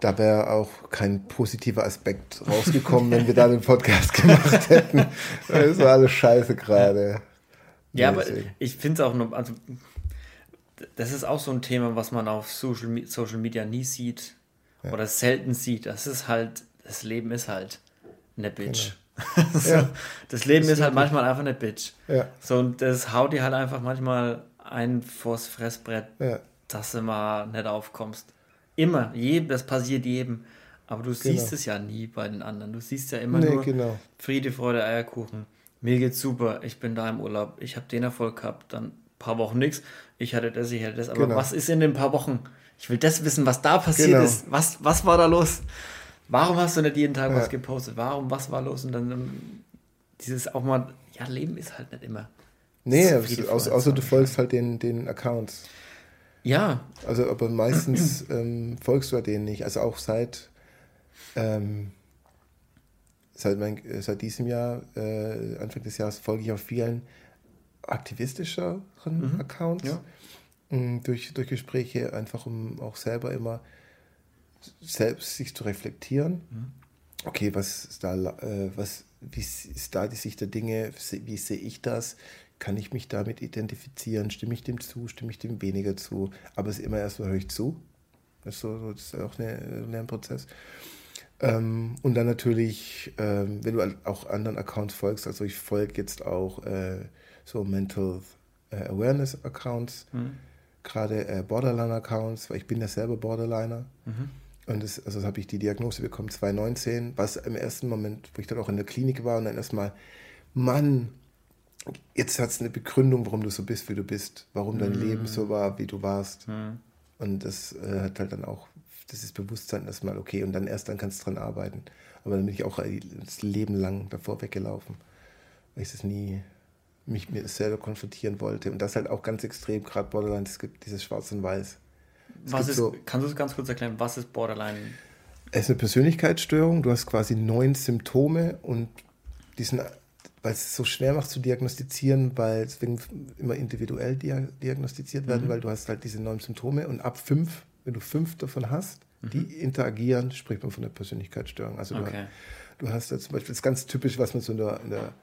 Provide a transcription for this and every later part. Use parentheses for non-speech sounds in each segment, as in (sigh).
Da wäre auch kein positiver Aspekt rausgekommen, wenn wir da den Podcast (laughs) gemacht hätten. Das war alles scheiße gerade. Ja, aber ich finde es auch nur, also das ist auch so ein Thema, was man auf Social, Social Media nie sieht ja. oder selten sieht. Das ist halt, das Leben ist halt eine Bitch. Genau. (laughs) so, ja. Das Leben das ist halt manchmal einfach eine Bitch. Ja. So, und das haut dir halt einfach manchmal ein vors Fressbrett, dass du mal nicht aufkommst. Immer, jedem, das passiert jedem. Aber du siehst genau. es ja nie bei den anderen. Du siehst ja immer nee, nur genau. Friede, Freude, Eierkuchen. Mir geht's super, ich bin da im Urlaub, ich habe den Erfolg gehabt, dann ein paar Wochen nichts. Ich hatte das, ich hatte das. Aber genau. was ist in den paar Wochen? Ich will das wissen, was da passiert genau. ist. Was, was war da los? Warum hast du nicht jeden Tag ja. was gepostet? Warum, was war los? Und dann um, ähm, dieses auch mal, ja, Leben ist halt nicht immer. Nee, außer, außer du folgst halt den, den Accounts. Ja. Also, aber meistens ähm, folgst du ja denen nicht. Also auch seit, ähm, seit, mein, seit diesem Jahr, äh, Anfang des Jahres, folge ich auch vielen aktivistischeren mhm. Accounts. Ja. Mm, durch, durch Gespräche, einfach um auch selber immer selbst sich zu reflektieren. Mhm. Okay, was ist da, äh, was, wie ist da die Sicht der Dinge? Wie sehe ich das? Kann ich mich damit identifizieren? Stimme ich dem zu? Stimme ich dem weniger zu? Aber es ist immer erst mal höre ich zu. Das ist, so, das ist auch ein Lernprozess. Ähm, und dann natürlich, ähm, wenn du auch anderen Accounts folgst, also ich folge jetzt auch äh, so Mental äh, Awareness Accounts, mhm. gerade äh, Borderline Accounts, weil ich bin ja selber Borderliner. Mhm. Und das, also das habe ich die Diagnose bekommen 2019, was im ersten Moment, wo ich dann auch in der Klinik war und dann erstmal, Mann, jetzt hat es eine Begründung, warum du so bist, wie du bist, warum dein mhm. Leben so war, wie du warst. Mhm. Und das äh, hat halt dann auch, das ist Bewusstsein erstmal okay und dann erst dann kannst du dran arbeiten. Aber dann bin ich auch das Leben lang davor weggelaufen, weil ich das nie mich mir selber konfrontieren wollte. Und das halt auch ganz extrem, gerade Borderline, es gibt dieses Schwarz und Weiß. was ist, so, kannst du es ganz kurz erklären, was ist Borderline? Es ist eine Persönlichkeitsstörung, du hast quasi neun Symptome und die sind, weil es so schwer macht zu diagnostizieren, weil es immer individuell diagnostiziert werden, mhm. weil du hast halt diese neun Symptome und ab fünf, wenn du fünf davon hast, mhm. die interagieren, spricht man von einer Persönlichkeitsstörung. Also okay. du, du, hast da zum Beispiel, das ist ganz typisch, was man so in der, in der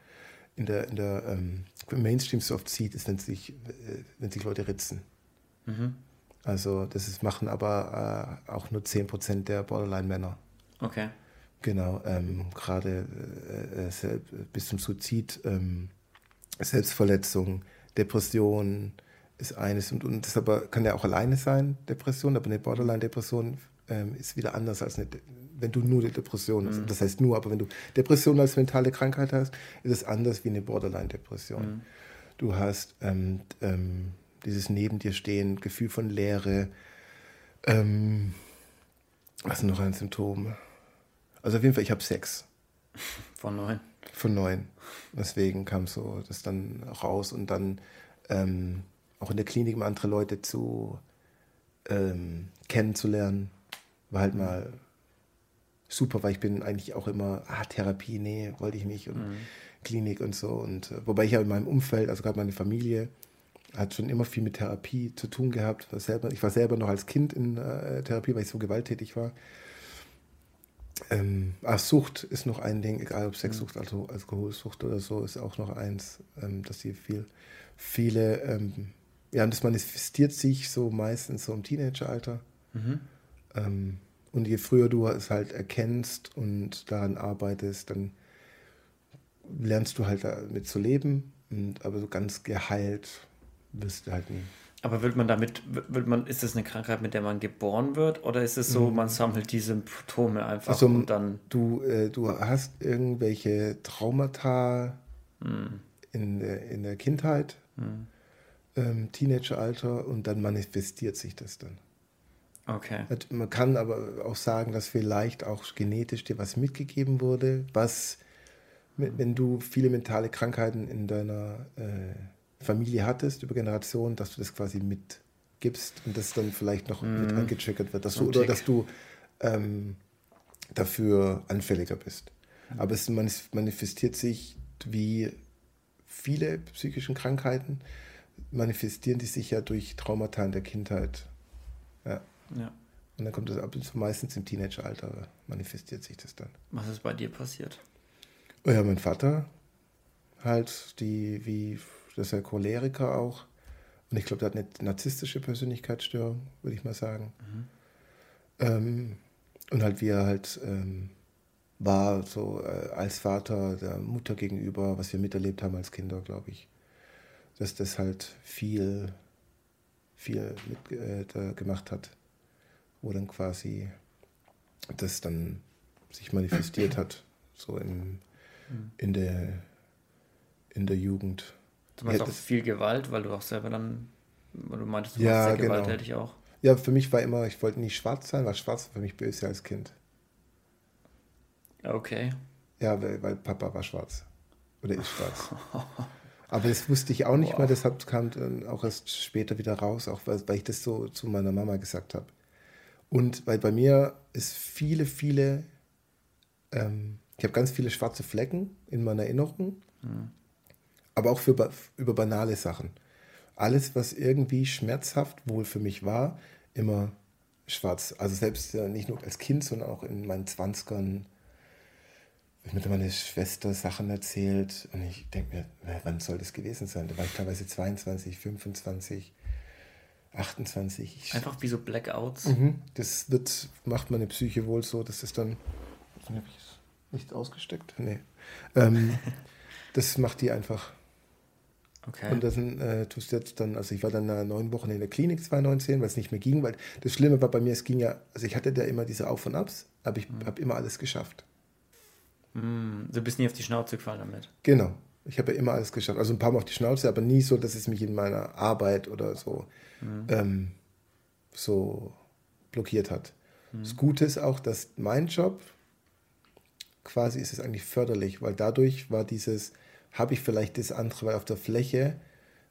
in der, in der ähm, Mainstream so oft sieht, ist, wenn sich, äh, wenn sich Leute ritzen. Mhm. Also das ist, machen aber äh, auch nur 10% der Borderline-Männer. Okay. Genau, ähm, gerade äh, äh bis zum Suizid, ähm, Selbstverletzung, Depression ist eines und, und das aber kann ja auch alleine sein, Depression, aber eine Borderline-Depression ähm, ist wieder anders als eine wenn du nur die Depression hast. Mhm. Das heißt nur, aber wenn du Depression als mentale Krankheit hast, ist es anders wie eine Borderline-Depression. Mhm. Du hast ähm, ähm, dieses Neben dir stehen, Gefühl von Leere. Ähm, was ist noch ein Symptom? Also auf jeden Fall, ich habe Sex. (laughs) Von neun. Von neun. Deswegen kam so das dann raus und dann ähm, auch in der Klinik mal andere Leute zu ähm, kennenzulernen, war halt mal super, weil ich bin eigentlich auch immer, ah, Therapie, nee, wollte ich nicht und mhm. Klinik und so. Und äh, wobei ich ja in meinem Umfeld, also gerade meine Familie, hat schon immer viel mit Therapie zu tun gehabt. War selber, ich war selber noch als Kind in äh, Therapie, weil ich so gewalttätig war. Ähm, ah, Sucht ist noch ein Ding, egal ob Sexsucht, also Alkoholsucht oder so, ist auch noch eins, ähm, dass sie viel, viele, ähm, ja, und das manifestiert sich so meistens so im Teenageralter. Mhm. Ähm, und je früher du es halt erkennst und daran arbeitest, dann lernst du halt damit zu leben. Und, aber so ganz geheilt wirst du halt nie. Aber wird man damit, wird man, ist das eine Krankheit, mit der man geboren wird? Oder ist es so, mhm. man sammelt die Symptome einfach also, und dann. Du, äh, du hast irgendwelche Traumata mhm. in, der, in der Kindheit, mhm. ähm, Teenageralter und dann manifestiert sich das dann. Okay. Man kann aber auch sagen, dass vielleicht auch genetisch dir was mitgegeben wurde, was, wenn du viele mentale Krankheiten in deiner äh, Familie hattest, über Generationen, dass du das quasi mitgibst und das dann vielleicht noch mhm. mit angetriggert wird, dass du, oder dass du ähm, dafür anfälliger bist. Mhm. Aber es manifestiert sich wie viele psychischen Krankheiten, manifestieren die sich ja durch Traumata in der Kindheit. Ja. Ja. Und dann kommt das ab meistens im Teenageralter, manifestiert sich das dann. Was ist bei dir passiert? Oh ja, mein Vater halt, die, wie, das ist ja Choleriker auch. Und ich glaube, der hat eine narzisstische Persönlichkeitsstörung, würde ich mal sagen. Mhm. Ähm, und halt, wie er halt ähm, war, so äh, als Vater der Mutter gegenüber, was wir miterlebt haben als Kinder, glaube ich. Dass das halt viel, viel mit, äh, da gemacht hat, wo dann quasi das dann sich manifestiert hat, so im, mhm. in, der, in der Jugend. Du meinst ja, auch viel Gewalt, weil du auch selber dann, weil du meintest, du ja, sehr genau. gewalttätig auch. Ja, für mich war immer, ich wollte nie schwarz sein, weil schwarz war für mich böse als Kind. Okay. Ja, weil, weil Papa war schwarz. Oder ist schwarz. Aber das wusste ich auch nicht wow. mal, deshalb kam dann auch erst später wieder raus, auch weil, weil ich das so zu meiner Mama gesagt habe. Und weil bei mir ist viele, viele, ähm, ich habe ganz viele schwarze Flecken in meiner Erinnerung, mhm. Aber auch für, über banale Sachen. Alles, was irgendwie schmerzhaft wohl für mich war, immer schwarz. Also selbst ja, nicht nur als Kind, sondern auch in meinen Zwanzigern. Ich mit meiner Schwester Sachen erzählt und ich denke mir, wann soll das gewesen sein? Da war ich teilweise 22, 25, 28. Einfach wie so Blackouts. Mhm. Das wird, macht meine Psyche wohl so, dass das dann. Habe ich es nicht ausgesteckt? Nee. Ähm, das macht die einfach Okay. Und dann äh, tust du jetzt dann, also ich war dann neun Wochen in der Klinik 2019, weil es nicht mehr ging, weil das Schlimme war bei mir, es ging ja, also ich hatte da immer diese Auf und Abs, aber ich mhm. habe immer alles geschafft. Mhm. Du bist nie auf die Schnauze gefallen damit. Genau. Ich habe ja immer alles geschafft. Also ein paar Mal auf die Schnauze, aber nie so, dass es mich in meiner Arbeit oder so, mhm. ähm, so blockiert hat. Mhm. Das Gute ist auch, dass mein Job quasi ist es eigentlich förderlich, weil dadurch war dieses, habe ich vielleicht das andere, weil auf der Fläche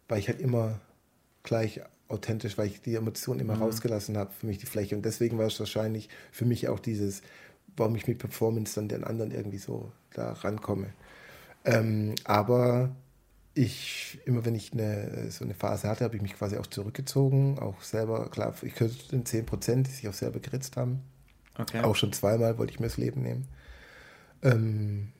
war ich halt immer gleich authentisch, weil ich die Emotionen immer mhm. rausgelassen habe für mich die Fläche. Und deswegen war es wahrscheinlich für mich auch dieses, warum ich mit Performance dann den anderen irgendwie so da rankomme. Ähm, aber ich, immer wenn ich eine, so eine Phase hatte, habe ich mich quasi auch zurückgezogen, auch selber, klar, ich könnte den 10 Prozent, die sich auch selber geritzt haben. Okay. Auch schon zweimal wollte ich mir das Leben nehmen. Ähm,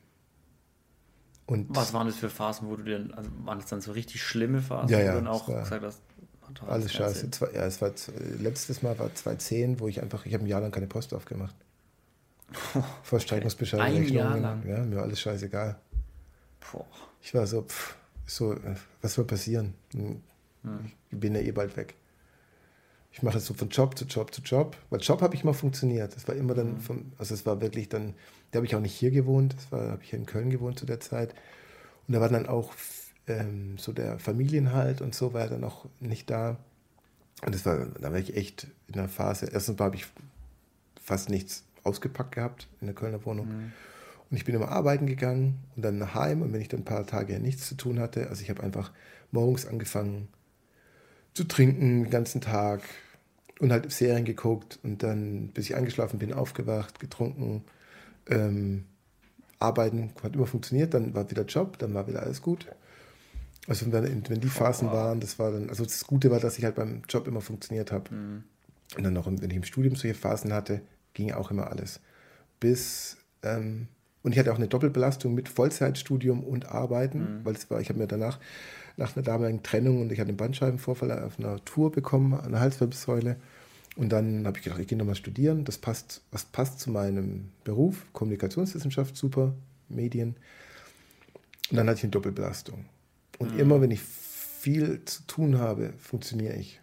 und Was waren das für Phasen, wo du denn, also waren das dann so richtig schlimme Phasen, ja, ja, wo du dann auch gesagt hast, alles scheiße. Zwei, ja, es war letztes Mal war 2010, wo ich einfach, ich habe ein Jahr lang keine Post aufgemacht. (laughs) Vollstreckungsbescheide, okay. Rechnungen. Ja, mir war alles scheißegal. Boah. Ich war so, pff, so, was soll passieren? Hm. Ich bin ja eh bald weg. Ich mache es so von Job zu Job zu Job. Weil Job habe ich mal funktioniert. Das war immer dann, mhm. von, also es war wirklich dann da habe ich auch nicht hier gewohnt, das war, habe ich in Köln gewohnt zu der Zeit. Und da war dann auch ähm, so der Familienhalt und so war dann auch nicht da. Und das war, da war ich echt in der Phase. Erstens habe ich fast nichts ausgepackt gehabt in der Kölner Wohnung. Mhm. Und ich bin immer arbeiten gegangen und dann nach Heim. Und wenn ich dann ein paar Tage nichts zu tun hatte, also ich habe einfach morgens angefangen zu trinken den ganzen Tag und halt Serien geguckt und dann, bis ich eingeschlafen bin, aufgewacht, getrunken ähm, Arbeiten hat immer funktioniert, dann war wieder Job, dann war wieder alles gut. Also wenn, wenn die Phasen oh, wow. waren, das war dann, also das Gute war, dass ich halt beim Job immer funktioniert habe. Mhm. Und dann auch, wenn ich im Studium solche Phasen hatte, ging auch immer alles. Bis, ähm, und ich hatte auch eine Doppelbelastung mit Vollzeitstudium und Arbeiten, mhm. weil es war, ich habe mir danach, nach einer damaligen Trennung und ich hatte einen Bandscheibenvorfall auf einer Tour bekommen, eine Halswirbelsäule. Und dann habe ich gedacht, ich gehe nochmal studieren. Das passt, was passt zu meinem Beruf, Kommunikationswissenschaft, super, Medien. Und dann hatte ich eine Doppelbelastung. Und mhm. immer, wenn ich viel zu tun habe, funktioniere ich.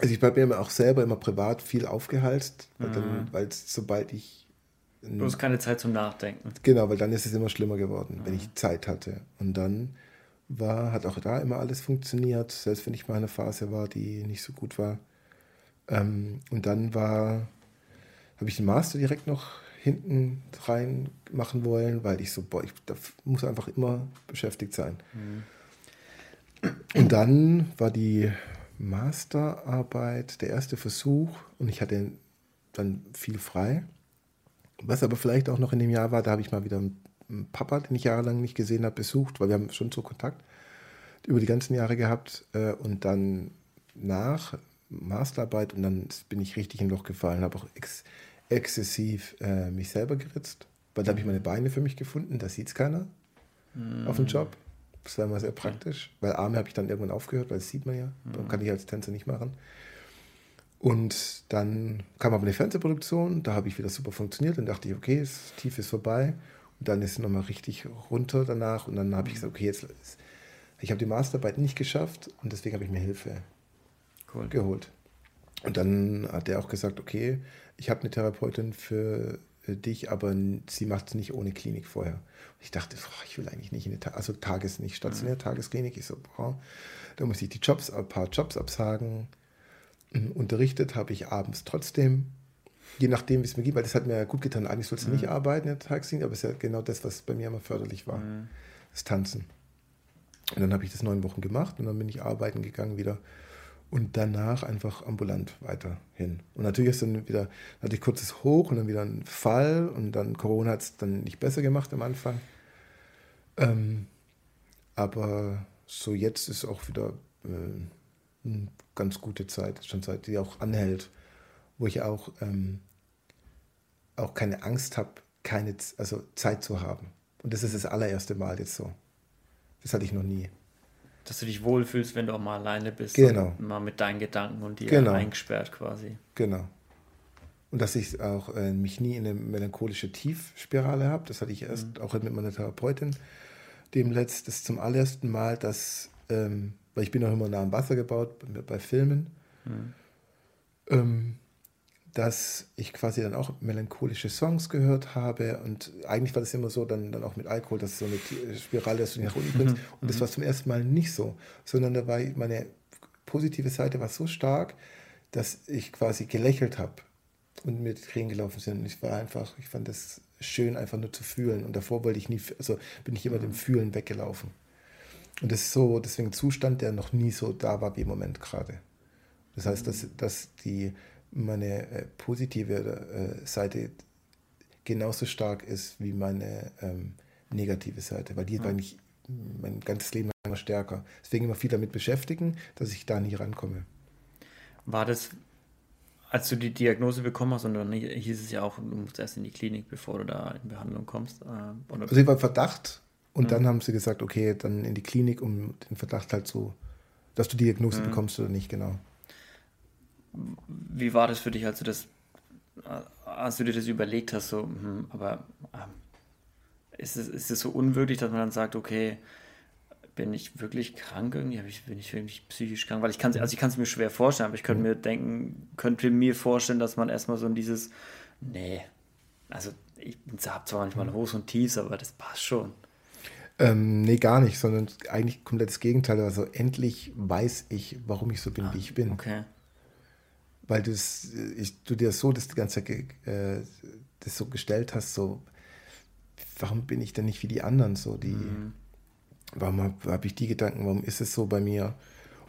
Also ich bleibe mir auch selber immer privat viel aufgehalst, weil, mhm. dann, weil sobald ich... Du hast keine Zeit zum Nachdenken. Genau, weil dann ist es immer schlimmer geworden, mhm. wenn ich Zeit hatte. Und dann war, hat auch da immer alles funktioniert, selbst wenn ich mal in einer Phase war, die nicht so gut war. Ähm, und dann war, habe ich den Master direkt noch hinten rein machen wollen, weil ich so, boah, ich muss einfach immer beschäftigt sein. Mhm. Und dann war die Masterarbeit der erste Versuch und ich hatte dann viel frei. Was aber vielleicht auch noch in dem Jahr war, da habe ich mal wieder einen Papa, den ich jahrelang nicht gesehen habe, besucht, weil wir haben schon so Kontakt über die ganzen Jahre gehabt. Äh, und dann nach Masterarbeit und dann bin ich richtig in ein Loch gefallen, habe auch ex exzessiv äh, mich selber geritzt, weil da habe ich meine Beine für mich gefunden, da sieht es keiner mm. auf dem Job. Das war immer sehr praktisch, weil Arme habe ich dann irgendwann aufgehört, weil das sieht man ja, mm. kann ich als Tänzer nicht machen. Und dann kam aber eine Fernsehproduktion, da habe ich wieder super funktioniert und dachte ich, okay, das Tief ist vorbei. Dann ist es nochmal richtig runter danach und dann habe ich gesagt, okay, jetzt ich habe die Masterarbeit nicht geschafft und deswegen habe ich mir Hilfe cool. geholt. Und dann hat er auch gesagt, okay, ich habe eine Therapeutin für dich, aber sie macht es nicht ohne Klinik vorher. Und ich dachte, oh, ich will eigentlich nicht in eine, Ta also Tages, nicht stationär, mhm. Tagesklinik. Ich so, boah, da muss ich die Jobs, ein paar Jobs absagen. Mhm, unterrichtet habe ich abends trotzdem, je nachdem, wie es mir geht, weil das hat mir ja gut getan. Eigentlich sollst du mhm. nicht arbeiten in der Tagesklinik, aber es ist ja genau das, was bei mir immer förderlich war, mhm. das Tanzen. Und dann habe ich das neun Wochen gemacht und dann bin ich arbeiten gegangen wieder und danach einfach ambulant weiterhin. Und natürlich ist dann wieder, hatte ich kurzes Hoch und dann wieder ein Fall und dann Corona hat es dann nicht besser gemacht am Anfang. Ähm, aber so jetzt ist auch wieder äh, eine ganz gute Zeit, schon Zeit, die auch anhält, wo ich auch, ähm, auch keine Angst habe, keine also Zeit zu haben. Und das ist das allererste Mal jetzt so. Das hatte ich noch nie. Dass du dich wohlfühlst, wenn du auch mal alleine bist. Genau. mal mit deinen Gedanken und dir genau. eingesperrt quasi. Genau. Und dass ich auch äh, mich nie in eine melancholische Tiefspirale habe. Das hatte ich erst mhm. auch mit meiner Therapeutin. Dem letztes zum allerersten Mal, dass, ähm, weil ich bin auch immer nah am Wasser gebaut bei, bei Filmen. Mhm. Ähm, dass ich quasi dann auch melancholische Songs gehört habe und eigentlich war das immer so, dann, dann auch mit Alkohol, dass so eine Spirale, dass du nach unten bringst mhm. und das war zum ersten Mal nicht so, sondern da war meine positive Seite war so stark, dass ich quasi gelächelt habe und mit Tränen gelaufen sind. Und ich war einfach, ich fand das schön, einfach nur zu fühlen und davor wollte ich nie, also bin ich immer dem Fühlen weggelaufen. Und das ist so, deswegen ein Zustand, der noch nie so da war wie im Moment gerade. Das heißt, dass, dass die meine äh, positive äh, Seite genauso stark ist wie meine ähm, negative Seite, weil die ja. war nicht mein ganzes Leben immer stärker. Deswegen immer viel damit beschäftigen, dass ich da nie rankomme. War das, als du die Diagnose bekommen hast, und dann hieß es ja auch, du musst erst in die Klinik, bevor du da in Behandlung kommst? Äh? Also ich war Verdacht und ja. dann haben sie gesagt, okay, dann in die Klinik, um den Verdacht halt so, dass du die Diagnose ja. bekommst oder nicht, genau. Wie war das für dich, als du das, als du dir das überlegt hast, so, hm, aber äh, ist, es, ist es so unwürdig, dass man dann sagt, okay, bin ich wirklich krank irgendwie? bin ich wirklich psychisch krank? Weil ich kann es, also ich kann es mir schwer vorstellen, aber ich könnte mir denken, könnte mir vorstellen, dass man erstmal so in dieses, nee, also ich habe zwar manchmal mhm. Hochs und Tiefs, aber das passt schon. Ähm, nee, gar nicht, sondern eigentlich komplett das Gegenteil. Also endlich weiß ich, warum ich so bin, ah, wie ich bin. Okay weil das, ich, du dir so das ganze Zeit äh, das so gestellt hast, so, warum bin ich denn nicht wie die anderen so, die, mhm. warum habe hab ich die Gedanken, warum ist es so bei mir?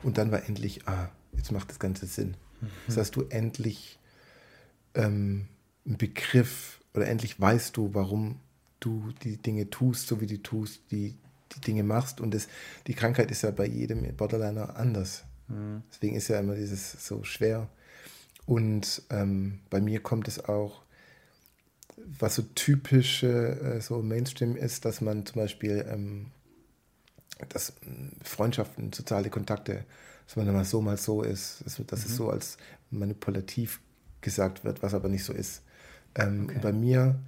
Und dann war endlich, ah, jetzt macht das Ganze Sinn. Mhm. Das heißt, du endlich ähm, einen Begriff oder endlich weißt du, warum du die Dinge tust, so wie du tust, die, die Dinge machst. Und das, die Krankheit ist ja bei jedem Borderliner anders. Mhm. Deswegen ist ja immer dieses so schwer, und ähm, bei mir kommt es auch, was so typische äh, so Mainstream ist, dass man zum Beispiel ähm, dass Freundschaften, soziale Kontakte, dass man mal so, mal so ist, dass, dass mhm. es so als manipulativ gesagt wird, was aber nicht so ist. Ähm, okay. Bei mir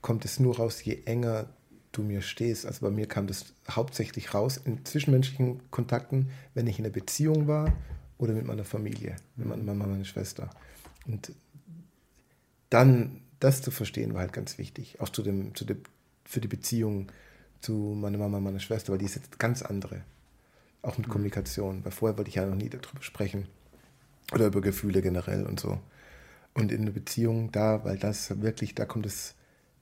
kommt es nur raus, je enger du mir stehst. Also bei mir kam das hauptsächlich raus in zwischenmenschlichen Kontakten, wenn ich in einer Beziehung war oder mit meiner Familie, mit meiner Mama, meiner Schwester. Und dann das zu verstehen war halt ganz wichtig, auch zu dem, zu dem, für die Beziehung zu meiner Mama, meiner Schwester, weil die ist jetzt ganz andere, auch mit mhm. Kommunikation, weil vorher wollte ich ja noch nie darüber sprechen oder über Gefühle generell und so. Und in der Beziehung da, weil das wirklich, da kommt es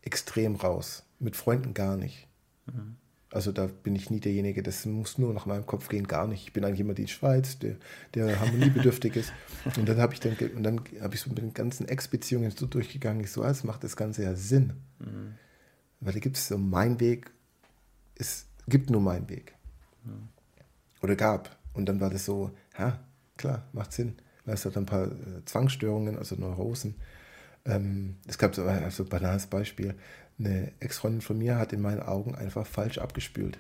extrem raus, mit Freunden gar nicht. Mhm. Also da bin ich nie derjenige, das muss nur nach meinem Kopf gehen, gar nicht. Ich bin eigentlich immer die Schweiz, der, der harmoniebedürftig ist. Und dann habe ich dann, und dann habe ich so mit den ganzen Ex-Beziehungen so durchgegangen, ich so, ah, das macht das Ganze ja Sinn. Mhm. Weil da gibt es so mein Weg, es gibt nur meinen Weg. Mhm. Oder gab. Und dann war das so, ja, klar, macht Sinn. es hat ein paar äh, Zwangsstörungen, also Neurosen. Ähm, es gab so also ein banales Beispiel. Eine Ex-Freundin von mir hat in meinen Augen einfach falsch abgespült.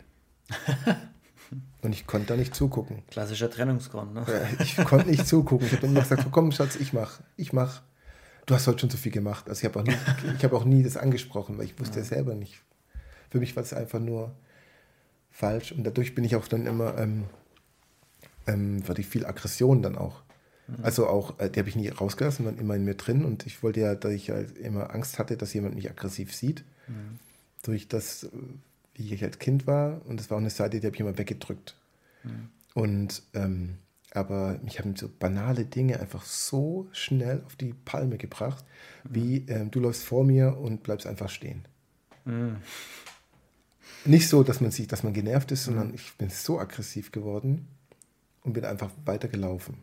(laughs) Und ich konnte da nicht zugucken. Klassischer Trennungsgrund, ne? Ich konnte nicht zugucken. Ich habe dann immer gesagt, komm Schatz, ich mach, ich mach. Du hast heute schon so viel gemacht. Also ich habe auch, nie, hab auch nie das angesprochen, weil ich wusste ja selber nicht. Für mich war es einfach nur falsch. Und dadurch bin ich auch dann immer, ähm, ähm, war die viel Aggression dann auch. Also auch, äh, die habe ich nie rausgelassen, waren immer in mir drin. Und ich wollte ja, da ich halt immer Angst hatte, dass jemand mich aggressiv sieht, mhm. durch das, wie ich als Kind war. Und das war auch eine Seite, die habe ich immer weggedrückt. Mhm. Und ähm, aber mich haben so banale Dinge einfach so schnell auf die Palme gebracht, mhm. wie ähm, du läufst vor mir und bleibst einfach stehen. Nicht so, dass man sieht, dass man genervt ist, sondern ich bin so aggressiv geworden und bin einfach weitergelaufen.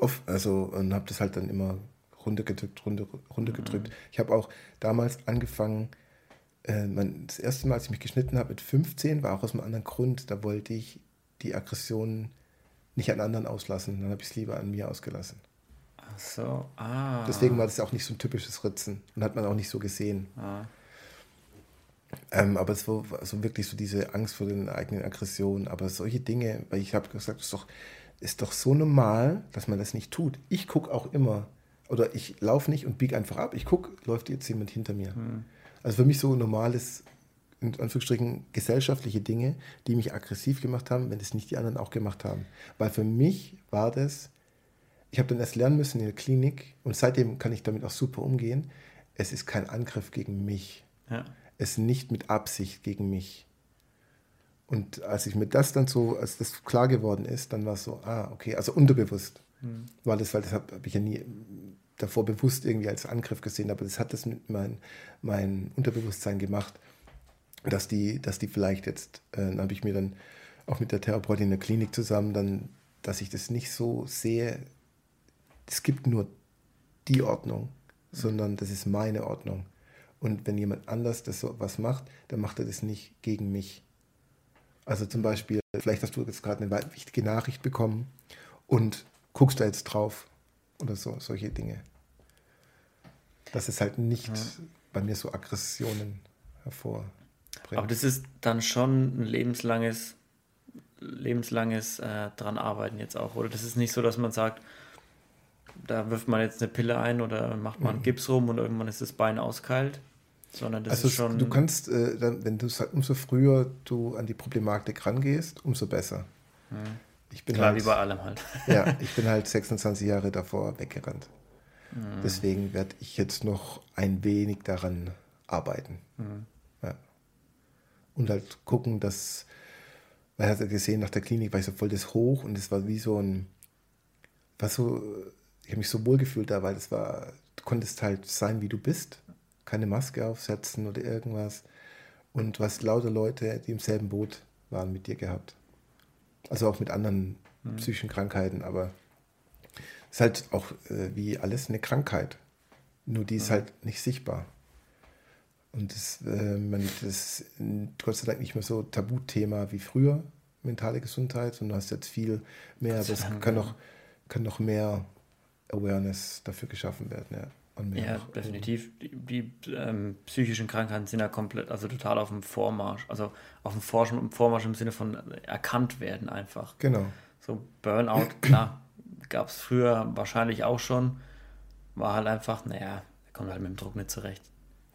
Oft, also und habe das halt dann immer runtergedrückt, runter, runtergedrückt. Mhm. Ich habe auch damals angefangen, äh, mein, das erste Mal, als ich mich geschnitten habe mit 15, war auch aus einem anderen Grund. Da wollte ich die Aggression nicht an anderen auslassen. Dann habe ich es lieber an mir ausgelassen. Ach so, ah. Deswegen war das auch nicht so ein typisches Ritzen und hat man auch nicht so gesehen. Ah. Ähm, aber es war also wirklich so diese Angst vor den eigenen Aggressionen. Aber solche Dinge, weil ich habe gesagt, es ist doch, ist doch so normal, dass man das nicht tut. Ich gucke auch immer, oder ich laufe nicht und biege einfach ab. Ich gucke, läuft jetzt jemand hinter mir. Hm. Also für mich so normales, in Anführungsstrichen, gesellschaftliche Dinge, die mich aggressiv gemacht haben, wenn das nicht die anderen auch gemacht haben. Weil für mich war das, ich habe dann erst lernen müssen in der Klinik und seitdem kann ich damit auch super umgehen. Es ist kein Angriff gegen mich. Ja es nicht mit Absicht gegen mich. Und als ich mir das dann so, als das klar geworden ist, dann war es so, ah, okay, also unterbewusst. Mhm. War das, weil das habe hab ich ja nie davor bewusst irgendwie als Angriff gesehen, aber das hat das mit mein, mein Unterbewusstsein gemacht, dass die, dass die vielleicht jetzt, äh, dann habe ich mir dann auch mit der Therapeutin in der Klinik zusammen dann, dass ich das nicht so sehe, es gibt nur die Ordnung, mhm. sondern das ist meine Ordnung. Und wenn jemand anders das so was macht, dann macht er das nicht gegen mich. Also zum Beispiel, vielleicht hast du jetzt gerade eine wichtige Nachricht bekommen und guckst da jetzt drauf oder so, solche Dinge. Das ist halt nicht ja. bei mir so Aggressionen hervorbringt. Aber das ist dann schon ein lebenslanges, lebenslanges äh, dran arbeiten jetzt auch, oder? Das ist nicht so, dass man sagt, da wirft man jetzt eine Pille ein oder macht man mhm. Gips rum und irgendwann ist das Bein auskalt, sondern das also ist schon. Du kannst, äh, dann, wenn du umso früher du an die Problematik rangehst, umso besser. Hm. Ich bin Klar, halt, wie bei allem halt. (laughs) ja, ich bin halt 26 Jahre davor weggerannt. Hm. Deswegen werde ich jetzt noch ein wenig daran arbeiten. Hm. Ja. Und halt gucken, dass, man hat ja gesehen, nach der Klinik war ich so voll das Hoch und es war wie so ein, was so, ich habe mich so wohl gefühlt da, weil es war, du konntest halt sein, wie du bist keine Maske aufsetzen oder irgendwas. Und hast lauter Leute, die im selben Boot waren mit dir gehabt. Also auch mit anderen mhm. psychischen Krankheiten, aber es ist halt auch äh, wie alles eine Krankheit. Nur die ist mhm. halt nicht sichtbar. Und das, äh, man, das ist Gott sei Dank nicht mehr so Tabuthema wie früher, mentale Gesundheit, und du hast jetzt viel mehr, aber es kann noch, kann noch mehr Awareness dafür geschaffen werden. Ja ja, definitiv. Die, die ähm, psychischen Krankheiten sind ja komplett, also total auf dem Vormarsch. Also auf dem Vormarsch, Vormarsch im Sinne von erkannt werden einfach. Genau. So Burnout, (clears throat) klar, gab es früher wahrscheinlich auch schon. War halt einfach, naja, er kommt halt mit dem Druck nicht zurecht.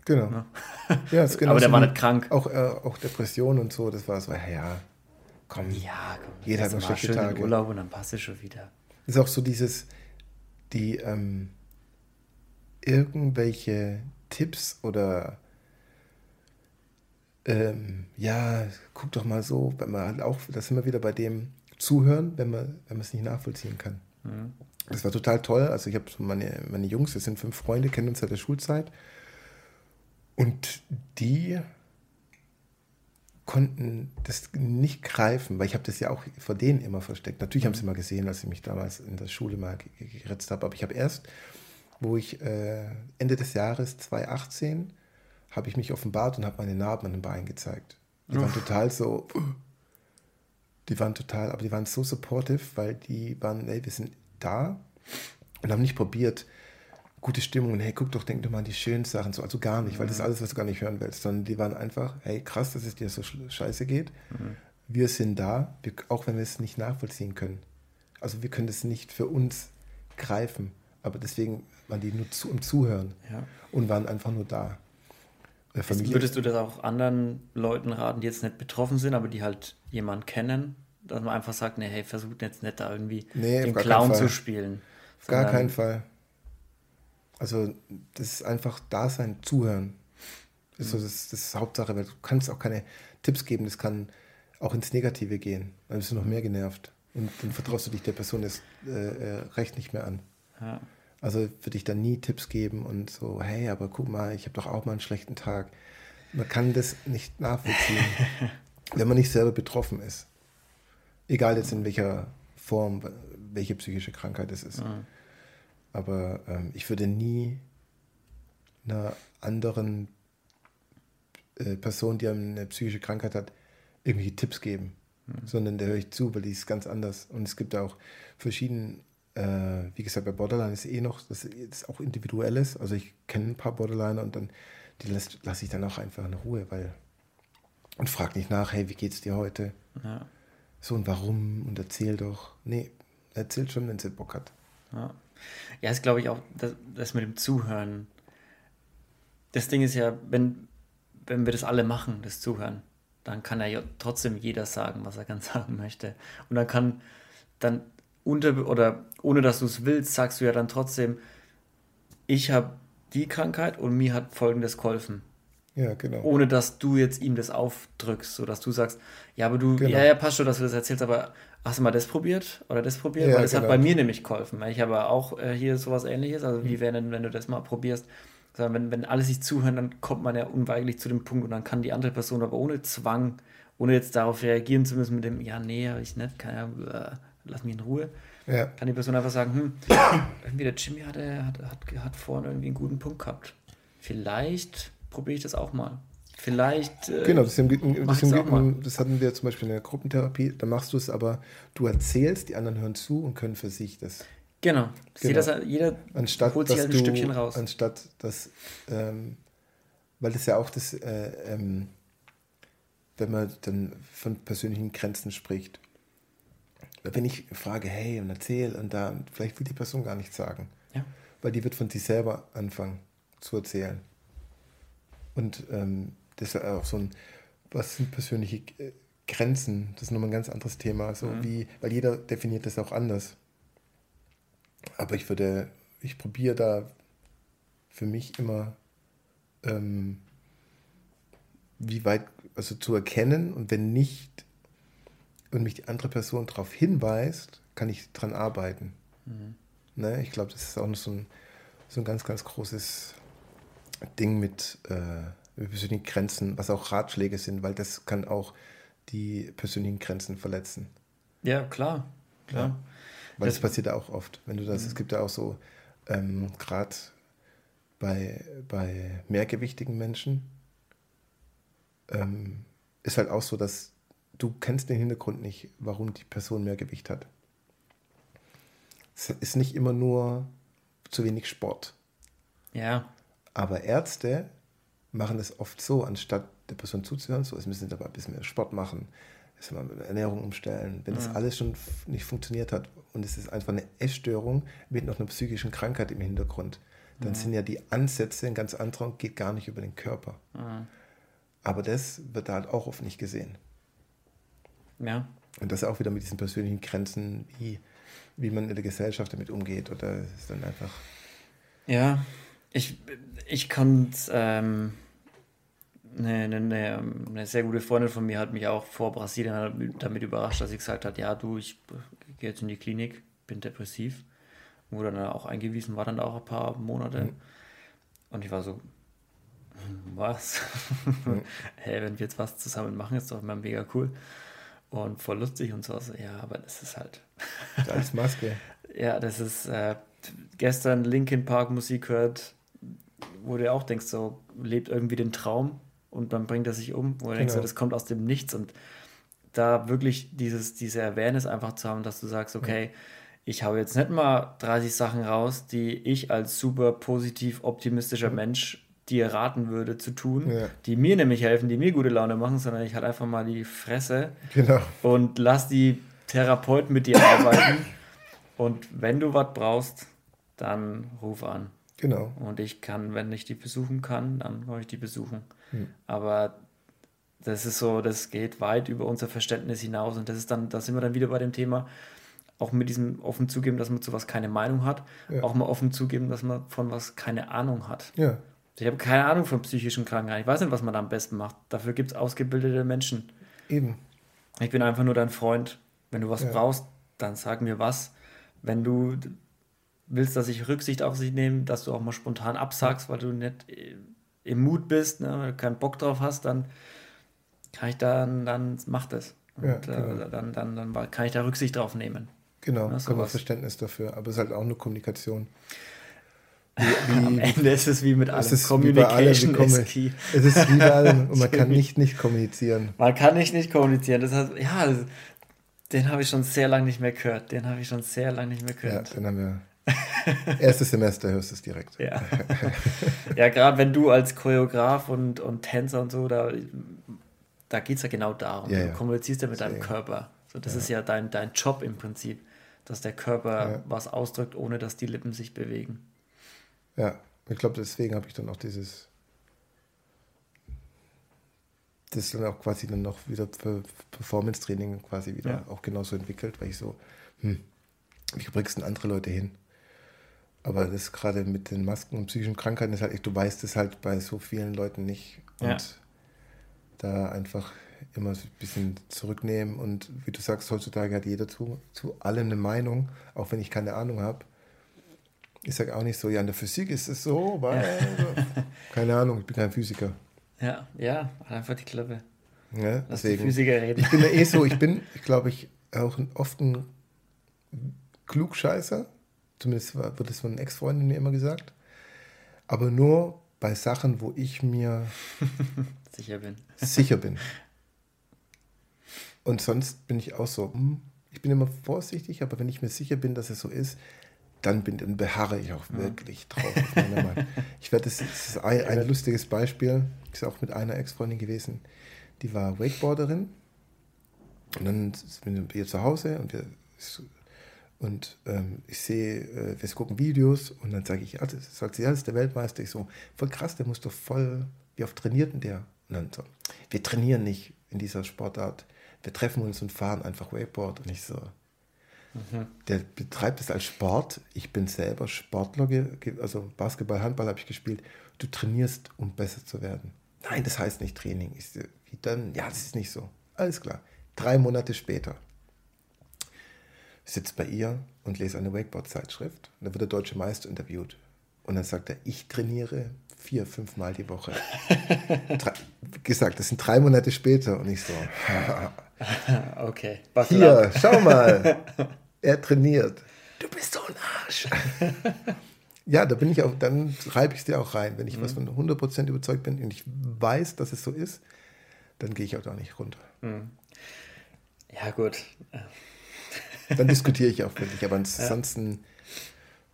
Genau. Ne? (laughs) Ja, ist genau (laughs) Aber der war nicht krank. Auch, äh, auch Depression und so, das war so, ja, komm. Ja, komm. Jeder hat noch schlechte Tage. Urlaub und dann passt es schon wieder. Ist auch so dieses, die, ähm, irgendwelche Tipps oder ähm, ja, guck doch mal so, wenn man halt auch, das wir wieder bei dem Zuhören, wenn man, wenn man es nicht nachvollziehen kann. Mhm. Das war total toll. Also ich habe meine, meine Jungs, wir sind fünf Freunde, kennen uns seit der Schulzeit. Und die konnten das nicht greifen, weil ich habe das ja auch vor denen immer versteckt. Natürlich haben sie mhm. mal gesehen, als ich mich damals in der Schule mal geritzt habe, aber ich habe erst wo ich äh, Ende des Jahres 2018 habe ich mich offenbart und habe meine Narben an den Beinen gezeigt. Die Uff. waren total so, die waren total, aber die waren so supportive, weil die waren, ey, wir sind da, und haben nicht probiert, gute Stimmung und hey, guck doch, denk doch mal an die schönen Sachen, so, also gar nicht, weil das ist alles, was du gar nicht hören willst, sondern die waren einfach, hey, krass, dass es dir so scheiße geht. Mhm. Wir sind da, wir, auch wenn wir es nicht nachvollziehen können. Also wir können das nicht für uns greifen, aber deswegen waren die nur zu, im Zuhören ja. und waren einfach nur da. Also würdest du das auch anderen Leuten raten, die jetzt nicht betroffen sind, aber die halt jemanden kennen, dass man einfach sagt, nee, hey, versucht jetzt nicht da irgendwie nee, den Clown zu spielen. Auf gar keinen Fall. Also das ist einfach da sein, zuhören. Das ist, so, das, das ist Hauptsache, weil du kannst auch keine Tipps geben, das kann auch ins Negative gehen. Dann bist du noch mehr genervt. Und dann vertraust du dich der Person das äh, äh, recht nicht mehr an. Ja. Also würde ich dann nie Tipps geben und so, hey, aber guck mal, ich habe doch auch mal einen schlechten Tag. Man kann das nicht nachvollziehen, (laughs) wenn man nicht selber betroffen ist. Egal jetzt in welcher Form, welche psychische Krankheit es ist. Mhm. Aber ähm, ich würde nie einer anderen äh, Person, die eine psychische Krankheit hat, irgendwelche Tipps geben, mhm. sondern der höre ich zu, weil die ist ganz anders. Und es gibt auch verschiedene, äh, wie gesagt, bei Borderline ist eh noch, das ist auch individuelles. Also ich kenne ein paar Borderliner und dann die lasse lass ich dann auch einfach in Ruhe, weil und frag nicht nach, hey, wie geht's dir heute? Ja. So und warum und erzähl doch. Nee, erzählt schon, wenn sie Bock hat. Ja. Ja, ist glaube ich auch das, das, mit dem Zuhören. Das Ding ist ja, wenn, wenn wir das alle machen, das Zuhören, dann kann ja trotzdem jeder sagen, was er (laughs) ganz sagen möchte. Und dann kann dann unter oder ohne dass du es willst, sagst du ja dann trotzdem, ich habe die Krankheit und mir hat folgendes geholfen. Ja, genau. Ohne dass du jetzt ihm das aufdrückst, sodass du sagst, ja, aber du, genau. ja, ja, passt schon, dass du das erzählst, aber hast du mal das probiert oder das probiert? Ja, Weil das genau. hat bei mir nämlich geholfen. Ich habe auch äh, hier sowas ähnliches, also wie mhm. wäre denn, wenn du das mal probierst? Sondern wenn, wenn alle sich zuhören, dann kommt man ja unweigerlich zu dem Punkt und dann kann die andere Person aber ohne Zwang, ohne jetzt darauf reagieren zu müssen mit dem, ja, nee, habe ich nicht, kann ja, lass mich in Ruhe. Ja. Kann die Person einfach sagen, hm, (coughs) irgendwie der Jimmy hatte, hat, hat, hat vorne irgendwie einen guten Punkt gehabt. Vielleicht probiere ich das auch mal. Vielleicht. Äh, genau, das, im, das, im, das, hatten wir zum Beispiel in der Gruppentherapie. Da machst du es aber, du erzählst, die anderen hören zu und können für sich das. Genau. genau. Das, jeder anstatt, holt sich halt ein du, Stückchen raus. Anstatt dass, ähm, weil das ja auch das, äh, ähm, wenn man dann von persönlichen Grenzen spricht. Wenn ich frage, hey, und erzähle, und da, vielleicht will die Person gar nichts sagen. Ja. Weil die wird von sich selber anfangen zu erzählen. Und ähm, das ist auch so ein, was sind persönliche äh, Grenzen? Das ist nochmal ein ganz anderes Thema. So mhm. wie, weil jeder definiert das auch anders. Aber ich würde, ich probiere da für mich immer, ähm, wie weit, also zu erkennen und wenn nicht und mich die andere Person darauf hinweist, kann ich dran arbeiten. Mhm. Ne? Ich glaube, das ist auch noch so ein, so ein ganz, ganz großes Ding mit äh, persönlichen Grenzen, was auch Ratschläge sind, weil das kann auch die persönlichen Grenzen verletzen. Ja, klar, klar. Ja. Weil das, das, passiert auch oft. Wenn du das, mhm. es gibt ja auch so, ähm, gerade bei, bei mehrgewichtigen Menschen, ähm, ist halt auch so, dass du kennst den Hintergrund nicht, warum die Person mehr Gewicht hat. Es ist nicht immer nur zu wenig Sport. Ja. Aber Ärzte machen es oft so, anstatt der Person zuzuhören, so, es müssen sie aber ein bisschen mehr Sport machen, Ernährung umstellen. Wenn das alles schon nicht funktioniert hat und es ist einfach eine Essstörung mit noch einer psychischen Krankheit im Hintergrund, dann ja. sind ja die Ansätze ein ganz anderer und geht gar nicht über den Körper. Ja. Aber das wird da halt auch oft nicht gesehen. Ja. Und das auch wieder mit diesen persönlichen Grenzen, wie, wie man in der Gesellschaft damit umgeht. Oder ist dann einfach. Ja, ich, ich kann ähm, eine, eine, eine, sehr gute Freundin von mir hat mich auch vor Brasilien damit überrascht, dass sie gesagt hat, ja du, ich gehe jetzt in die Klinik, bin depressiv. Wurde dann auch eingewiesen, war dann auch ein paar Monate. Mhm. Und ich war so, was? Mhm. (laughs) hey, wenn wir jetzt was zusammen machen, ist doch immer mega cool. Und voll lustig und so. Also, ja, aber das ist halt. (laughs) Als Maske. ja, das ist äh, gestern Linkin Park Musik hört, wo du auch denkst, so lebt irgendwie den Traum und dann bringt er sich um, wo du genau. denkst, so, das kommt aus dem Nichts und da wirklich dieses, diese Awareness einfach zu haben, dass du sagst, okay, ja. ich habe jetzt nicht mal 30 Sachen raus, die ich als super positiv optimistischer Mensch dir raten würde zu tun, ja. die mir nämlich helfen, die mir gute Laune machen, sondern ich halt einfach mal die Fresse genau. und lass die Therapeuten mit dir arbeiten. und wenn du was brauchst, dann ruf an. Genau. Und ich kann, wenn ich die besuchen kann, dann kann ich die besuchen. Hm. Aber das ist so, das geht weit über unser Verständnis hinaus. Und das ist dann, da sind wir dann wieder bei dem Thema, auch mit diesem offen zugeben, dass man zu was keine Meinung hat, ja. auch mal offen zugeben, dass man von was keine Ahnung hat. Ja. Ich habe keine Ahnung von psychischen Krankheiten. Ich weiß nicht, was man da am besten macht. Dafür gibt es ausgebildete Menschen. Eben. Ich bin einfach nur dein Freund. Wenn du was ja. brauchst, dann sag mir was. Wenn du willst, dass ich Rücksicht auf sich nehme, dass du auch mal spontan absagst, weil du nicht im Mut bist, ne, weil du keinen Bock drauf hast, dann kann ich dann, dann mach das. Ja, äh, genau. äh, dann, dann, dann kann ich da Rücksicht drauf nehmen. Genau, ja, so Verständnis dafür, aber es ist halt auch nur Kommunikation. Wie, Am Ende ist es wie mit allem. Es ist Communication wie allem, ist Es ist wie bei allem und man kann (laughs) nicht nicht kommunizieren. Man kann nicht nicht kommunizieren. Das heißt, ja, den habe ich schon sehr lange nicht mehr gehört. Den habe ich schon sehr lange nicht mehr gehört. Ja, den haben wir. (laughs) Erstes Semester hörst du es direkt. Ja, (laughs) ja gerade wenn du als Choreograf und, und Tänzer und so, da, da geht es ja genau darum. Ja, ja. Du kommunizierst ja mit Deswegen. deinem Körper. So, das ja. ist ja dein, dein Job im Prinzip, dass der Körper was ausdrückt, ohne dass die Lippen sich bewegen. Ja, ich glaube, deswegen habe ich dann auch dieses, das dann auch quasi dann noch wieder für Performance-Training quasi wieder ja. auch genauso entwickelt, weil ich so, hm, wie bringst du andere Leute hin? Aber das gerade mit den Masken und psychischen Krankheiten ist halt, du weißt es halt bei so vielen Leuten nicht. Und ja. da einfach immer ein bisschen zurücknehmen und wie du sagst, heutzutage hat jeder zu, zu allem eine Meinung, auch wenn ich keine Ahnung habe. Ich sage auch nicht so, ja, in der Physik ist es so, weil, ja. (laughs) keine Ahnung, ich bin kein Physiker. Ja, ja, einfach die Klappe. Ja, Lass deswegen. die Physiker reden. Ich bin ja eh so, ich (laughs) bin, ich glaube ich, auch oft ein Klugscheißer. Zumindest wird es von einer Ex-Freundin mir immer gesagt. Aber nur bei Sachen, wo ich mir (laughs) sicher bin. Sicher bin. Und sonst bin ich auch so, hm, ich bin immer vorsichtig, aber wenn ich mir sicher bin, dass es so ist, dann, bin, dann beharre ich auch wirklich drauf. ich werde, das, ist ein, ein lustiges Beispiel, ist auch mit einer Ex-Freundin gewesen, die war Wakeboarderin und dann sind wir zu Hause und wir und ähm, ich sehe, äh, wir gucken Videos und dann sage ich, ja, das, sagt sie, ja, das ist der Weltmeister. Ich so, voll krass, der muss doch voll, wie oft trainiert denn der? Und dann so, wir trainieren nicht in dieser Sportart. Wir treffen uns und fahren einfach Wakeboard. Und ich so, Der betreibt es als Sport. Ich bin selber Sportler, also Basketball, Handball habe ich gespielt. Du trainierst, um besser zu werden. Nein, das heißt nicht Training. Ich, dann? Ja, das ist nicht so. Alles klar. Drei Monate später sitze bei ihr und lese eine Wakeboard-Zeitschrift. Da wird der deutsche Meister interviewt. Und dann sagt er, ich trainiere vier, fünf Mal die Woche. (laughs) drei, gesagt, das sind drei Monate später. Und ich so, (laughs) okay. Hier, up. schau mal. (laughs) Er trainiert. Du bist so ein Arsch. ja, da bin ich auch, dann reibe ich es dir auch rein. Wenn ich mhm. was von 100% überzeugt bin und ich weiß, dass es so ist, dann gehe ich auch da nicht runter. Mhm. Ja, gut. dann diskutiere ich auch wirklich. Aber ansonsten,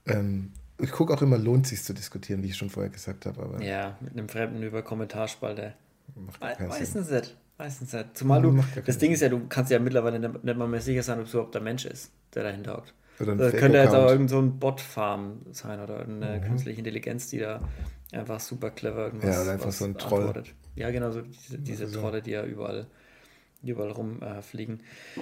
ja. ähm, ich gucke auch immer, lohnt sich zu diskutieren, wie ich schon vorher gesagt habe. Aber ja, mit einem Fremden über Kommentarspalte. Macht Meistens nicht. Meistens nicht. Zumal du, das Ding ist ja, du kannst ja mittlerweile nicht, nicht mal mehr sicher sein, ob es überhaupt der Mensch ist, der dahinter hockt. Das könnte jetzt auch irgend so ein Bot-Farm sein oder eine mhm. künstliche Intelligenz, die da einfach super clever irgendwas Ja, oder einfach so ein Troll. Antwortet. Ja, genau, so diese, diese also. Trolle, die ja überall, überall rumfliegen. Äh,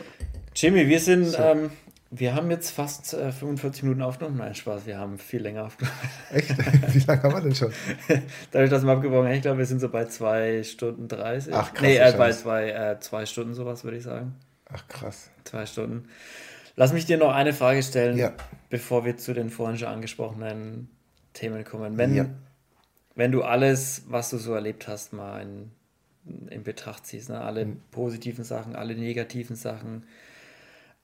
Jimmy, wir sind so. ähm, wir haben jetzt fast äh, 45 Minuten aufgenommen. Nein, Spaß, wir haben viel länger aufgenommen. (laughs) Echt? Wie lange haben wir denn schon? (laughs) Dadurch, dass wir abgebrochen haben, ich glaube, wir sind so bei 2 Stunden 30. Ach, krass. Nee, äh, bei 2 zwei, äh, zwei Stunden sowas, würde ich sagen. Ach, krass. Zwei Stunden. Lass mich dir noch eine Frage stellen, ja. bevor wir zu den vorhin schon angesprochenen Themen kommen. Wenn, ja. wenn du alles, was du so erlebt hast, mal in, in Betracht ziehst, ne? alle mhm. positiven Sachen, alle negativen Sachen,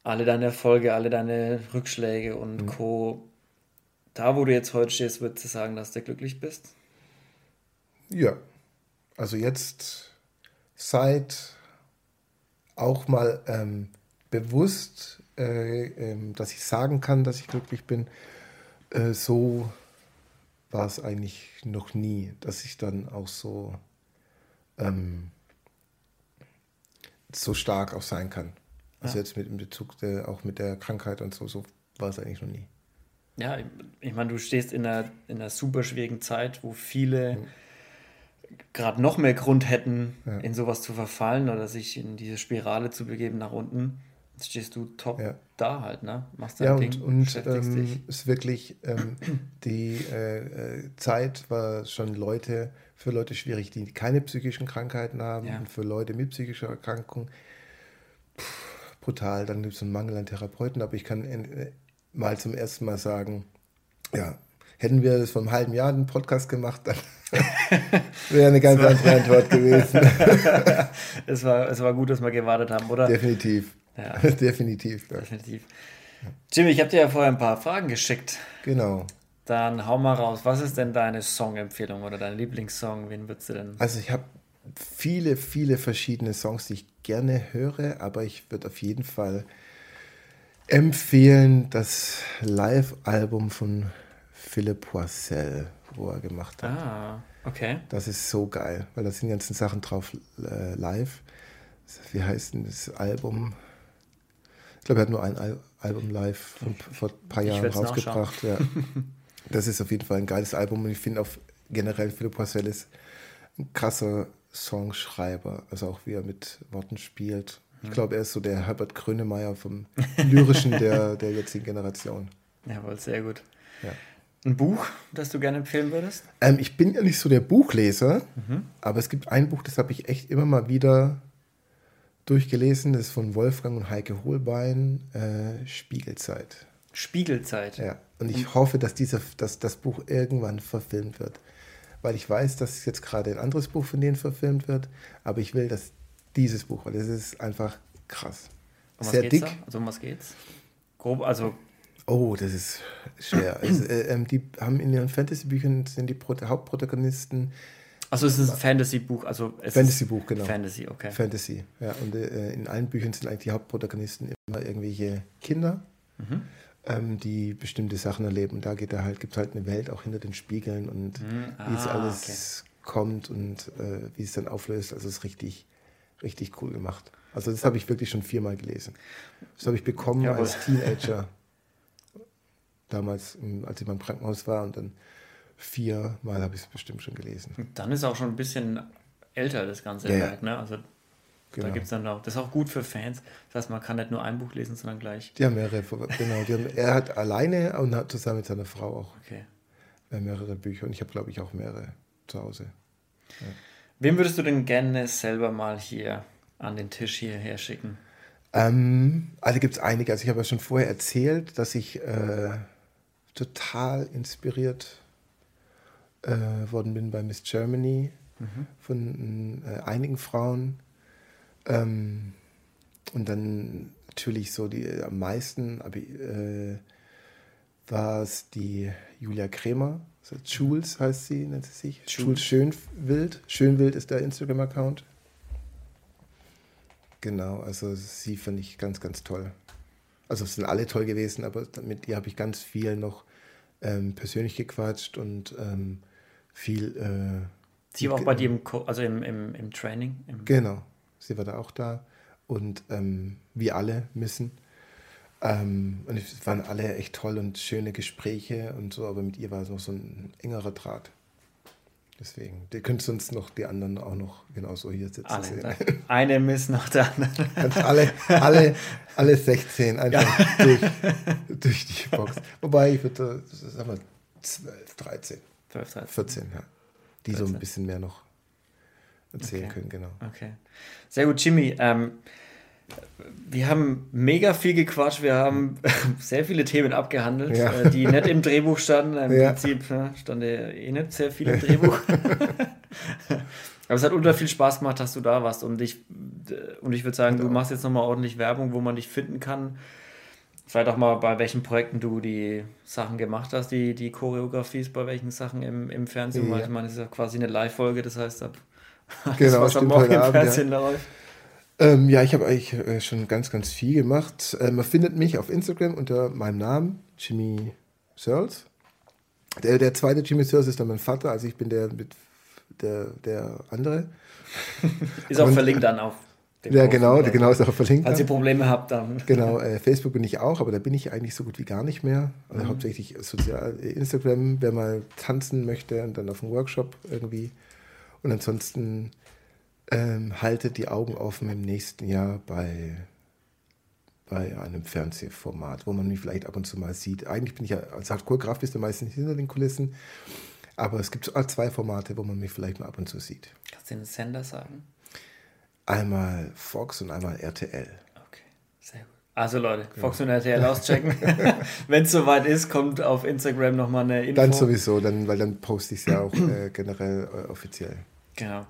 alle deine Erfolge, alle deine Rückschläge und mhm. Co. Da, wo du jetzt heute stehst, würdest du sagen, dass du glücklich bist? Ja. Also jetzt seit auch mal ähm, bewusst äh, äh, dass ich sagen kann, dass ich glücklich bin, äh, so war es eigentlich noch nie, dass ich dann auch so, ähm, so stark auch sein kann. Also ja. jetzt mit in Bezug der, auch mit der Krankheit und so, so war es eigentlich noch nie. Ja, ich meine, du stehst in einer, in einer super schwierigen Zeit, wo viele mhm. gerade noch mehr Grund hätten, ja. in sowas zu verfallen oder sich in diese Spirale zu begeben nach unten. Jetzt stehst du top ja. da halt, ne? Machst dein ja, Ding, und, und ähm, ist wirklich, ähm, die äh, äh, Zeit war schon Leute, für Leute schwierig, die keine psychischen Krankheiten haben ja. und für Leute mit psychischer Erkrankung pff, brutal. Dann gibt es einen Mangel an Therapeuten, aber ich kann äh, mal zum ersten Mal sagen, ja, hätten wir das vor einem halben Jahr einen Podcast gemacht, dann (laughs) wäre eine ganz andere Antwort gewesen. (laughs) es, war, es war gut, dass wir gewartet haben, oder? Definitiv. Ja. (laughs) Definitiv. Ja. Definitiv. Jimmy, ich habe dir ja vorher ein paar Fragen geschickt. Genau. Dann hau mal raus. Was ist denn deine Songempfehlung oder dein Lieblingssong? Wen würdest du denn? Also ich habe viele, viele verschiedene Songs, die ich gerne höre, aber ich würde auf jeden Fall empfehlen das Live-Album von Philipp Poissel, wo er gemacht hat. Ah, okay. Das ist so geil, weil da sind ganzen Sachen drauf äh, live. Wie heißt denn das Album? glaube, er hat nur ein Al Album live von, vor ein paar Jahren rausgebracht. Ja. (laughs) Das ist auf jeden Fall ein geiles Album und ich finde auch generell Philipp Poissel ist ein krasser Songschreiber, also auch wie er mit Worten spielt. Ich mhm. glaube, er ist so der Herbert Grönemeyer vom Lyrischen der, der jetzigen Generation. (laughs) Jawohl, sehr gut. Ja. Ein Buch, das du gerne empfehlen würdest? Ähm, ich bin ja nicht so der Buchleser, mhm. aber es gibt ein Buch, das habe ich echt immer mal wieder durchgelesen. Das ist von Wolfgang und Heike Holbein, äh, Spiegelzeit. Spiegelzeit. Ja. Und ich hoffe, dass, dieser, dass das Buch irgendwann verfilmt wird. Weil ich weiß, dass jetzt gerade ein anderes Buch von denen verfilmt wird. Aber ich will, dass dieses Buch, weil das ist einfach krass. Um Sehr dick. Da? Also um was geht's? Grob, also. Oh, das ist schwer. (clears throat) also, äh, ähm, die haben in ihren Fantasy-Büchern sind die Pro Hauptprotagonisten also es ist ein Fantasy-Buch, also Fantasy-Buch, genau. Fantasy, okay. Fantasy, ja. Und äh, in allen Büchern sind eigentlich die Hauptprotagonisten immer irgendwelche Kinder, mhm. Ähm, die bestimmte Sachen erleben. Und da geht er halt, gibt es halt eine Welt auch hinter den Spiegeln und mhm. ah, wie es ah, alles okay. kommt und äh, wie es dann auflöst. Also es ist richtig, richtig cool gemacht. Also das habe ich wirklich schon viermal gelesen. Das habe ich bekommen Jawohl. als Teenager. (laughs) Damals, als ich beim Krankenhaus war und dann viermal habe ich es bestimmt schon gelesen. Dann ist auch schon ein bisschen älter das ganze ja, Werk, ne? Also genau. da gibt es dann auch, das ist auch gut für Fans. Das heißt, man kann nicht nur ein Buch lesen, sondern gleich. Die haben mehrere, genau. Haben, er hat alleine und hat zusammen mit seiner Frau auch okay. mehrere Bücher und ich habe, glaube ich, auch mehrere zu Hause. Ja. Wem würdest du denn gerne selber mal hier an den Tisch hierher schicken? Ähm, also gibt es einige. Also ich habe ja schon vorher erzählt, dass ich äh, total inspiriert äh, worden bin bei Miss Germany mhm. von äh, einigen Frauen. Ähm, und dann natürlich so die äh, am meisten aber, äh, war es die Julia Kremer. Also Jules heißt sie, nennt sie sich. Jules Schönwild. Schönwild ist der Instagram-Account. Genau, also sie fand ich ganz, ganz toll. Also es sind alle toll gewesen, aber mit ihr habe ich ganz viel noch ähm, persönlich gequatscht und ähm, viel. Äh, sie war auch bei dir im, Co also im, im, im Training? Im genau, sie war da auch da. Und ähm, wir alle müssen. Ähm, und es waren alle echt toll und schöne Gespräche und so, aber mit ihr war es noch so ein engerer Draht. Deswegen, ihr könnt sonst noch die anderen auch noch genauso hier sitzen alle, sehen. Eine Miss nach der anderen. Kannst (laughs) alle, alle, alle 16 einfach ja. durch, durch die Box. Wobei ich würde, sagen wir, 12, 13. 12, 13. 14, ja. Die 14. so ein bisschen mehr noch erzählen okay. können, genau. Okay. Sehr gut, Jimmy. Ähm, wir haben mega viel gequatscht, wir haben (laughs) sehr viele Themen abgehandelt, ja. äh, die nicht im Drehbuch standen. Im (laughs) ja. Prinzip ne, stand eh nicht sehr viel im Drehbuch. (laughs) Aber es hat unter viel Spaß gemacht, dass du da warst. Und ich, und ich würde sagen, du machst jetzt nochmal ordentlich Werbung, wo man dich finden kann. Vielleicht auch mal, bei welchen Projekten du die Sachen gemacht hast, die, die Choreografies, bei welchen Sachen im, im Fernsehen. Ja. Ich meine, es ist ja quasi eine Live-Folge, das heißt, ab (laughs) genau, was am Morgen im Fernsehen ja. läuft. Ähm, ja, ich habe eigentlich äh, schon ganz, ganz viel gemacht. Äh, man findet mich auf Instagram unter meinem Namen, Jimmy Searles. Der, der zweite Jimmy Searles ist dann mein Vater, also ich bin der mit der, der andere. (laughs) ist auch Und, verlinkt dann auf ja, genau, der genau ist auch verlinkt. Falls ihr Probleme habt, dann. (laughs) Genau, äh, Facebook bin ich auch, aber da bin ich eigentlich so gut wie gar nicht mehr. Also mhm. hauptsächlich sozial, Instagram, wer mal tanzen möchte und dann auf einem Workshop irgendwie. Und ansonsten ähm, haltet die Augen offen im nächsten Jahr bei, bei einem Fernsehformat, wo man mich vielleicht ab und zu mal sieht. Eigentlich bin ich ja als Choreograf bist du meistens hinter den Kulissen. Aber es gibt zwei Formate, wo man mich vielleicht mal ab und zu sieht. Kannst du den Sender sagen? Einmal Fox und einmal RTL. Okay, sehr gut. Also Leute, Fox und RTL (laughs) auschecken. (laughs) Wenn es soweit ist, kommt auf Instagram nochmal eine Info. Dann sowieso, dann, weil dann poste ich es ja auch äh, generell äh, offiziell. Genau.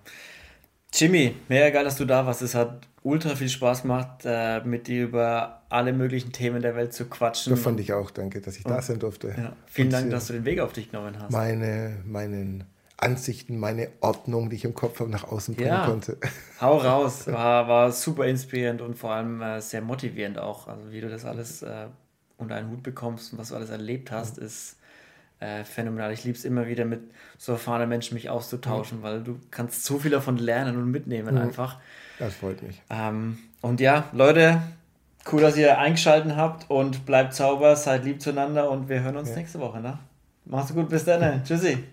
Jimmy, mega geil, dass du da warst. Es hat ultra viel Spaß gemacht, äh, mit dir über alle möglichen Themen der Welt zu quatschen. Das fand ich auch, danke, dass ich da sein durfte. Ja, vielen und Dank, dass du den Weg auf dich genommen hast. Meine, meinen Ansichten, meine Ordnung, die ich im Kopf habe, nach außen bringen ja, konnte. (laughs) Hau raus. (laughs) War, war super inspirierend und vor allem äh, sehr motivierend auch. Also wie du das alles äh, unter einen Hut bekommst und was du alles erlebt hast, ist äh, phänomenal. Ich liebe es immer wieder mit so erfahrenen Menschen mich auszutauschen, mhm. weil du kannst so viel davon lernen und mitnehmen mhm. einfach. Das freut mich. Ähm, und ja, Leute, cool, dass ihr eingeschaltet habt und bleibt sauber, seid lieb zueinander und wir hören uns ja. nächste Woche. Ne? Mach's gut, bis dann. (laughs) Tschüssi.